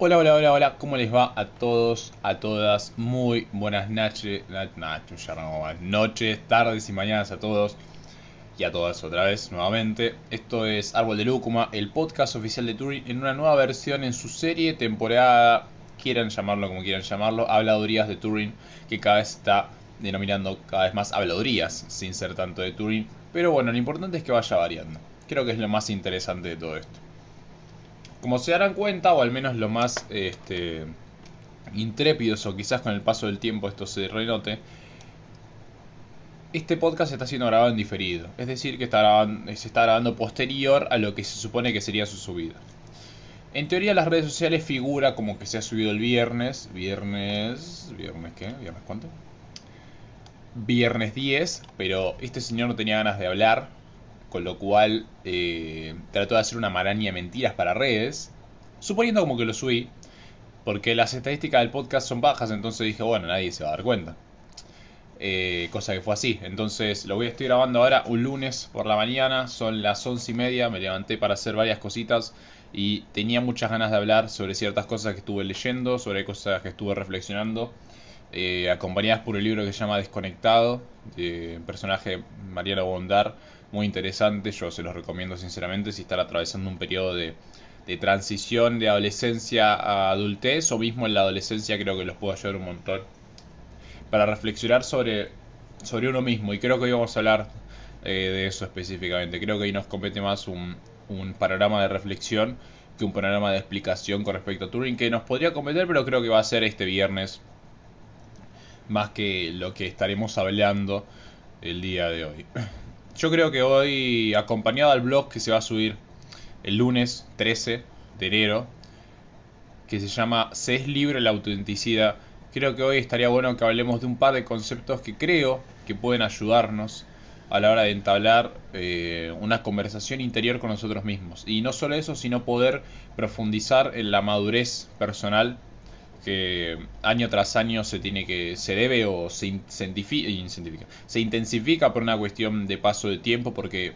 Hola, hola, hola, hola, ¿cómo les va a todos, a todas? Muy buenas noches, noches, tardes y mañanas a todos y a todas otra vez nuevamente. Esto es Árbol de Lúcuma, el podcast oficial de Turing en una nueva versión en su serie, temporada, quieran llamarlo como quieran llamarlo, habladurías de Turing, que cada vez está denominando cada vez más habladurías, sin ser tanto de Turing. Pero bueno, lo importante es que vaya variando. Creo que es lo más interesante de todo esto. Como se darán cuenta, o al menos lo más este, intrépidos, o quizás con el paso del tiempo esto se renote, este podcast está siendo grabado en diferido. Es decir, que se está grabando posterior a lo que se supone que sería su subida. En teoría las redes sociales figura como que se ha subido el viernes. Viernes... ¿Viernes qué? ¿Viernes cuánto? Viernes 10, pero este señor no tenía ganas de hablar con lo cual eh, trató de hacer una maraña de mentiras para redes, suponiendo como que lo subí, porque las estadísticas del podcast son bajas, entonces dije, bueno, nadie se va a dar cuenta. Eh, cosa que fue así. Entonces lo voy a estar grabando ahora un lunes por la mañana, son las once y media, me levanté para hacer varias cositas y tenía muchas ganas de hablar sobre ciertas cosas que estuve leyendo, sobre cosas que estuve reflexionando, eh, acompañadas por el libro que se llama Desconectado, de personaje Mariano Bondar, muy interesante, yo se los recomiendo sinceramente si están atravesando un periodo de, transición de adolescencia a adultez o mismo en la adolescencia creo que los puedo ayudar un montón para reflexionar sobre, uno mismo y creo que hoy vamos a hablar eh, de eso específicamente, creo que hoy nos compete más un, un panorama de reflexión que un panorama de explicación con respecto a Turing que nos podría competir pero creo que va a ser este viernes más que lo que estaremos hablando el día de hoy. Yo creo que hoy, acompañado al blog que se va a subir el lunes 13 de enero, que se llama Se es libre la autenticidad, creo que hoy estaría bueno que hablemos de un par de conceptos que creo que pueden ayudarnos a la hora de entablar eh, una conversación interior con nosotros mismos. Y no solo eso, sino poder profundizar en la madurez personal que año tras año se tiene que se debe o se incentifica, se intensifica por una cuestión de paso de tiempo porque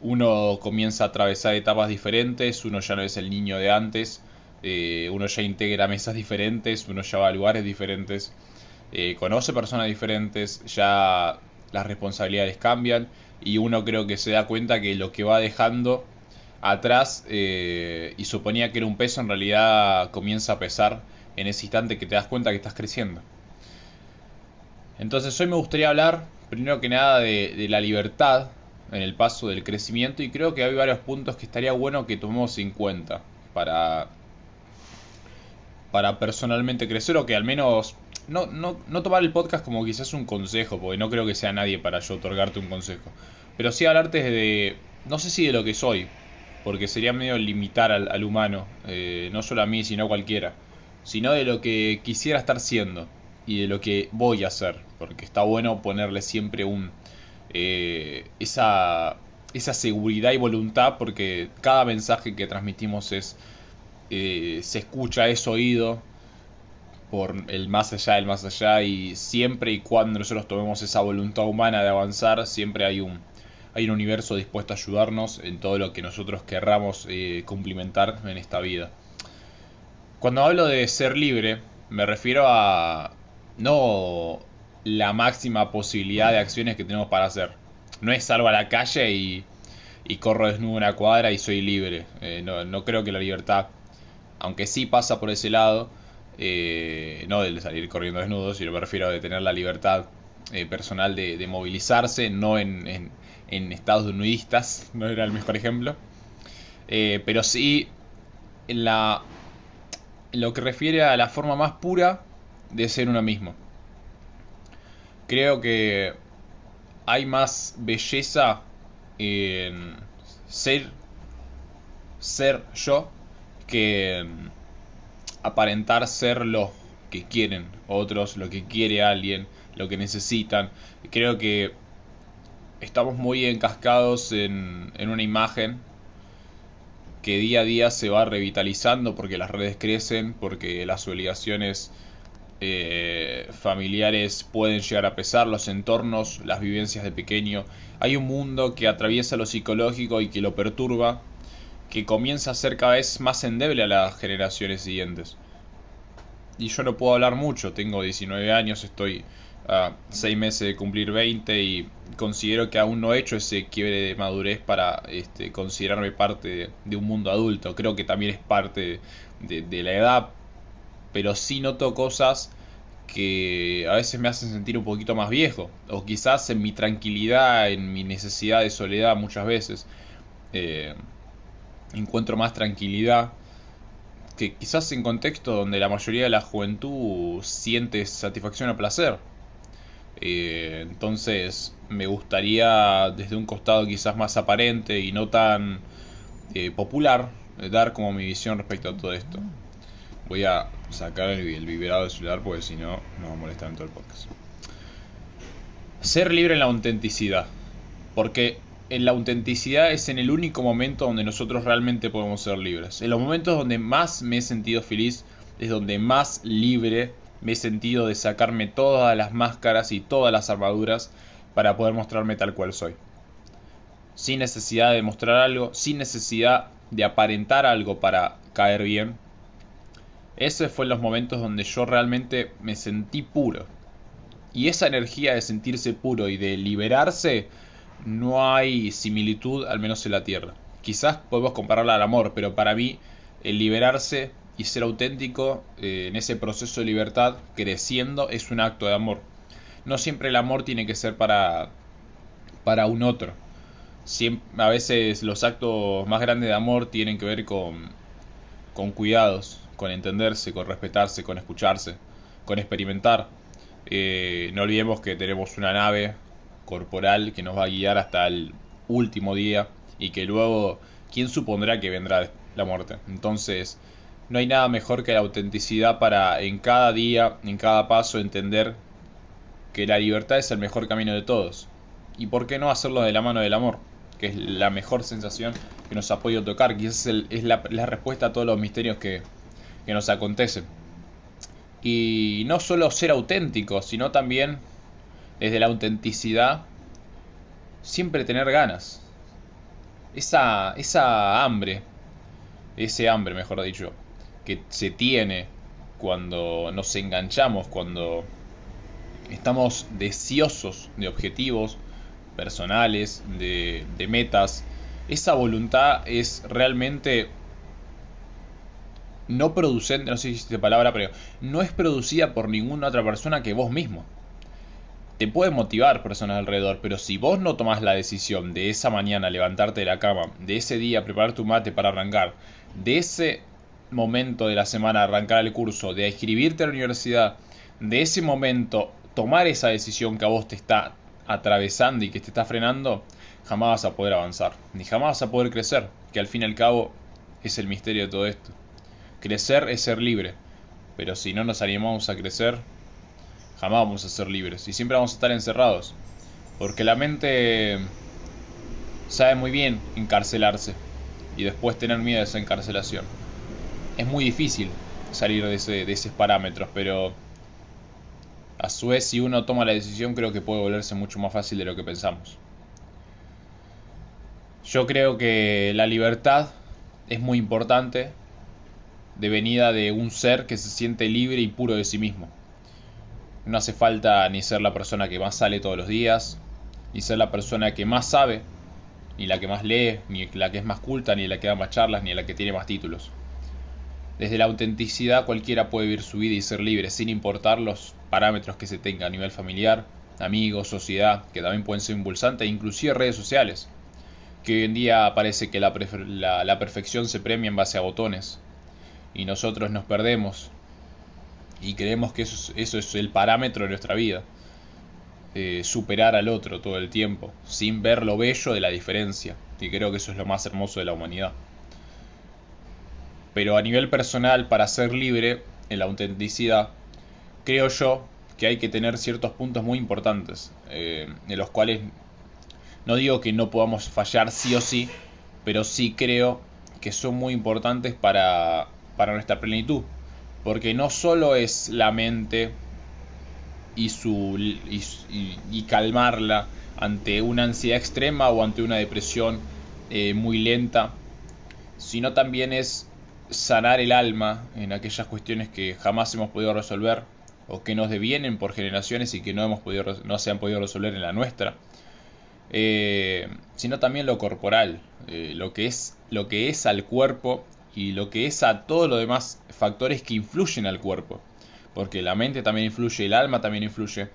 uno comienza a atravesar etapas diferentes, uno ya no es el niño de antes, eh, uno ya integra mesas diferentes, uno ya va a lugares diferentes, eh, conoce personas diferentes, ya las responsabilidades cambian y uno creo que se da cuenta que lo que va dejando atrás eh, y suponía que era un peso en realidad comienza a pesar en ese instante que te das cuenta que estás creciendo. Entonces hoy me gustaría hablar, primero que nada, de, la libertad en el paso del crecimiento y creo que hay varios puntos que estaría bueno que tomemos en cuenta para, para personalmente crecer o que al menos no, no, no tomar el podcast como quizás un consejo, porque no creo que sea nadie para yo otorgarte un consejo, pero sí hablarte de, no sé si de lo que soy, porque sería medio limitar al, humano, eh, no solo a mí, sino a cualquiera sino de lo que quisiera estar siendo y de lo que voy a hacer, porque está bueno ponerle siempre un eh, esa, esa seguridad y voluntad, porque cada mensaje que transmitimos es eh, se escucha, es oído por el más allá del más allá y siempre y cuando nosotros tomemos esa voluntad humana de avanzar, siempre hay un hay un universo dispuesto a ayudarnos en todo lo que nosotros querramos eh, cumplimentar en esta vida. Cuando hablo de ser libre, me refiero a no la máxima posibilidad de acciones que tenemos para hacer. No es salgo a la calle y, corro desnudo una cuadra y soy libre. Eh, no, creo que la libertad, aunque sí pasa por ese lado, eh, no de salir corriendo desnudo, sino me refiero a tener la libertad eh, personal de, movilizarse, no en, en, estados nudistas, no era el mejor ejemplo. pero sí en la lo que refiere a la forma más pura de ser uno mismo. Creo que hay más belleza en ser ser yo que en aparentar ser lo que quieren otros, lo que quiere alguien, lo que necesitan. Creo que estamos muy encascados en, en una imagen que día a día se va revitalizando porque las redes crecen, porque las obligaciones eh, familiares pueden llegar a pesar, los entornos, las vivencias de pequeño. Hay un mundo que atraviesa lo psicológico y que lo perturba que comienza a ser cada vez más endeble a las generaciones siguientes. Y yo no puedo hablar mucho, tengo 19 años, estoy a 6 meses de cumplir 20 y considero que aún no he hecho ese quiebre de madurez para este, considerarme parte de, un mundo adulto. Creo que también es parte de, la edad, pero sí noto cosas que a veces me hacen sentir un poquito más viejo, o quizás en mi tranquilidad, en mi necesidad de soledad muchas veces, eh, encuentro más tranquilidad que quizás en contexto donde la mayoría de la juventud siente satisfacción o placer. Eh, entonces me gustaría desde un costado quizás más aparente y no tan eh, popular dar como mi visión respecto a todo esto. Voy a sacar el, el vibrado del celular porque si no nos va a molestar en todo el podcast. Ser libre en la autenticidad. Porque en la autenticidad es en el único momento donde nosotros realmente podemos ser libres. En los momentos donde más me he sentido feliz es donde más libre me he sentido de sacarme todas las máscaras y todas las armaduras para poder mostrarme tal cual soy. Sin necesidad de mostrar algo, sin necesidad de aparentar algo para caer bien, ese fue los momentos donde yo realmente me sentí puro. Y esa energía de sentirse puro y de liberarse, no hay similitud, al menos en la Tierra. Quizás podemos compararla al amor, pero para mí el liberarse y ser auténtico eh, en ese proceso de libertad, creciendo, es un acto de amor. No siempre el amor tiene que ser para, para un otro. a veces los actos más grandes de amor tienen que ver con, con cuidados, con entenderse, con respetarse, con escucharse, con experimentar. Eh, no olvidemos que tenemos una nave corporal que nos va a guiar hasta el último día y que luego, ¿quién supondrá que vendrá la muerte? Entonces, no hay nada mejor que la autenticidad para en cada día, en cada paso, entender que la libertad es el mejor camino de todos. ¿Y por qué no hacerlo de la mano del amor? Que es la mejor sensación que nos ha podido tocar. Quizás es, la respuesta a todos los misterios que, que nos acontece Y no solo ser auténtico, sino también desde la autenticidad siempre tener ganas. Esa, esa hambre, ese hambre mejor dicho, que se tiene cuando nos enganchamos, cuando estamos deseosos de objetivos personales, de, metas, esa voluntad es realmente no producente, no sé si existe palabra, pero no es producida por ninguna otra persona que vos mismo. Te puede motivar personas alrededor, pero si vos no tomás la decisión de esa mañana levantarte de la cama, de ese día preparar tu mate para arrancar, de ese momento de la semana arrancar el curso, de inscribirte a la universidad, de ese momento tomar esa decisión que a vos te está atravesando y que te está frenando, jamás vas a poder avanzar, ni jamás vas a poder crecer, que al fin y al cabo es el misterio de todo esto. Crecer es ser libre, pero si no nos animamos a crecer, jamás vamos a ser libres y siempre vamos a estar encerrados, porque la mente sabe muy bien encarcelarse y después tener miedo de esa encarcelación. Es muy difícil salir de, esos parámetros, pero a su vez si uno toma la decisión creo que puede volverse mucho más fácil de lo que pensamos. Yo creo que la libertad es muy importante, de venida de un ser que se siente libre y puro de sí mismo. No hace falta ni ser la persona que más sale todos los días, ni ser la persona que más sabe, ni la que más lee, ni la que es más culta, ni la que da más charlas, ni la que tiene más títulos. Desde la autenticidad cualquiera puede vivir su vida y ser libre, sin importar los parámetros que se tenga a nivel familiar, amigos, sociedad, que también pueden ser impulsantes, e inclusive redes sociales, que hoy en día parece que la, la perfección se premia en base a botones, y nosotros nos perdemos y creemos que eso es, eso es el parámetro de nuestra vida. Eh, superar al otro todo el tiempo, sin ver lo bello de la diferencia. Y creo que eso es lo más hermoso de la humanidad. Pero a nivel personal, para ser libre en la autenticidad, creo yo que hay que tener ciertos puntos muy importantes, eh, en los cuales no digo que no podamos fallar sí o sí, pero sí creo que son muy importantes para para nuestra plenitud. Porque no solo es la mente y, su, y, calmarla ante una ansiedad extrema o ante una depresión eh, muy lenta, sino también es sanar el alma en aquellas cuestiones que jamás hemos podido resolver o que nos devienen por generaciones y que no, hemos podido, no se han podido resolver en la nuestra. Eh, sino también lo corporal, eh, lo, que es, lo que es al cuerpo y lo que es a todos los demás factores que influyen al cuerpo. Porque la mente también influye, el alma también influye.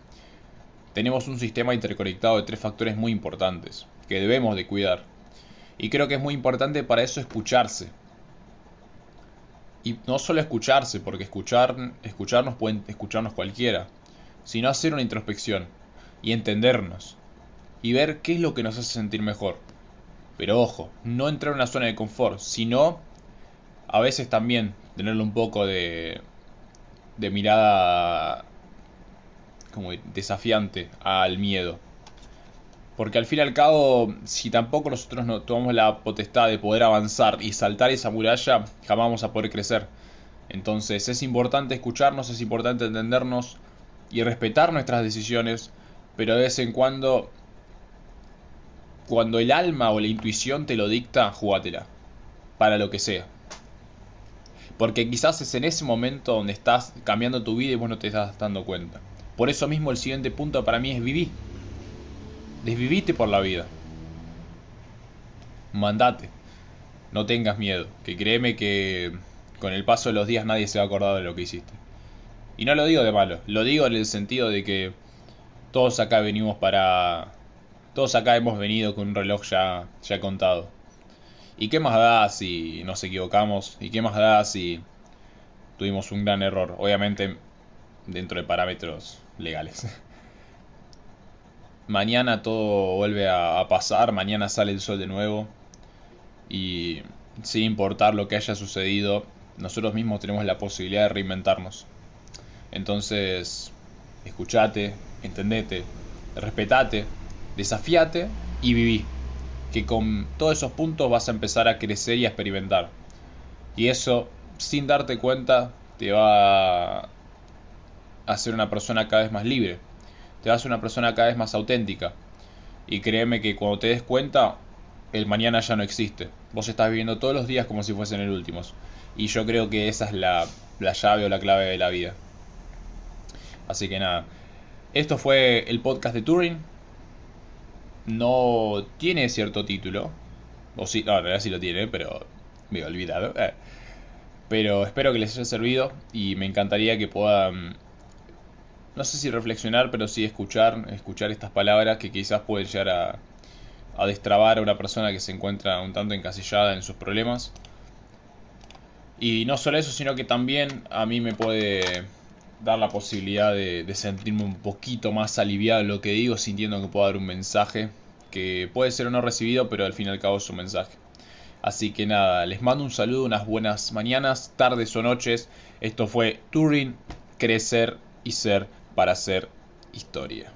Tenemos un sistema interconectado de tres factores muy importantes que debemos de cuidar. Y creo que es muy importante para eso escucharse. Y no solo escucharse, porque escuchar, escucharnos puede escucharnos cualquiera, sino hacer una introspección y entendernos y ver qué es lo que nos hace sentir mejor. Pero ojo, no entrar en una zona de confort, sino a veces también tenerle un poco de, de mirada como desafiante al miedo. Porque al fin y al cabo, si tampoco nosotros no tomamos la potestad de poder avanzar y saltar esa muralla, jamás vamos a poder crecer. Entonces es importante escucharnos, es importante entendernos y respetar nuestras decisiones, pero de vez en cuando, cuando el alma o la intuición te lo dicta, jugátela. Para lo que sea. Porque quizás es en ese momento donde estás cambiando tu vida y vos no te estás dando cuenta. Por eso mismo el siguiente punto para mí es vivir Desvivite por la vida. Mandate. No tengas miedo. Que créeme que con el paso de los días nadie se va a acordar de lo que hiciste. Y no lo digo de malo. Lo digo en el sentido de que todos acá venimos para... Todos acá hemos venido con un reloj ya, ya contado. ¿Y qué más da si nos equivocamos? ¿Y qué más da si tuvimos un gran error? Obviamente dentro de parámetros legales. mañana todo vuelve a, pasar, mañana sale el sol de nuevo y sin importar lo que haya sucedido, nosotros mismos tenemos la posibilidad de reinventarnos. Entonces, escuchate, entendete, respetate, desafíate y viví. Que con todos esos puntos vas a empezar a crecer y a experimentar. Y eso, sin darte cuenta, te va a hacer una persona cada vez más libre te hace una persona cada vez más auténtica. Y créeme que cuando te des cuenta, el mañana ya no existe. Vos estás viviendo todos los días como si fuesen el último. Y yo creo que esa es la, la llave o la clave de la vida. Así que nada. Esto fue el podcast de Turing. No tiene cierto título. O sí, no, en realidad sí lo tiene, pero me he olvidado. Eh. Pero espero que les haya servido y me encantaría que puedan no sé si reflexionar, pero sí escuchar, escuchar estas palabras que quizás pueden llegar a, a destrabar a una persona que se encuentra un tanto encasillada en sus problemas. Y no solo eso, sino que también a mí me puede dar la posibilidad de, de, sentirme un poquito más aliviado en lo que digo, sintiendo que puedo dar un mensaje que puede ser o no recibido, pero al fin y al cabo es un mensaje. Así que nada, les mando un saludo, unas buenas mañanas, tardes o noches. Esto fue Turing, Crecer y Ser para hacer historia.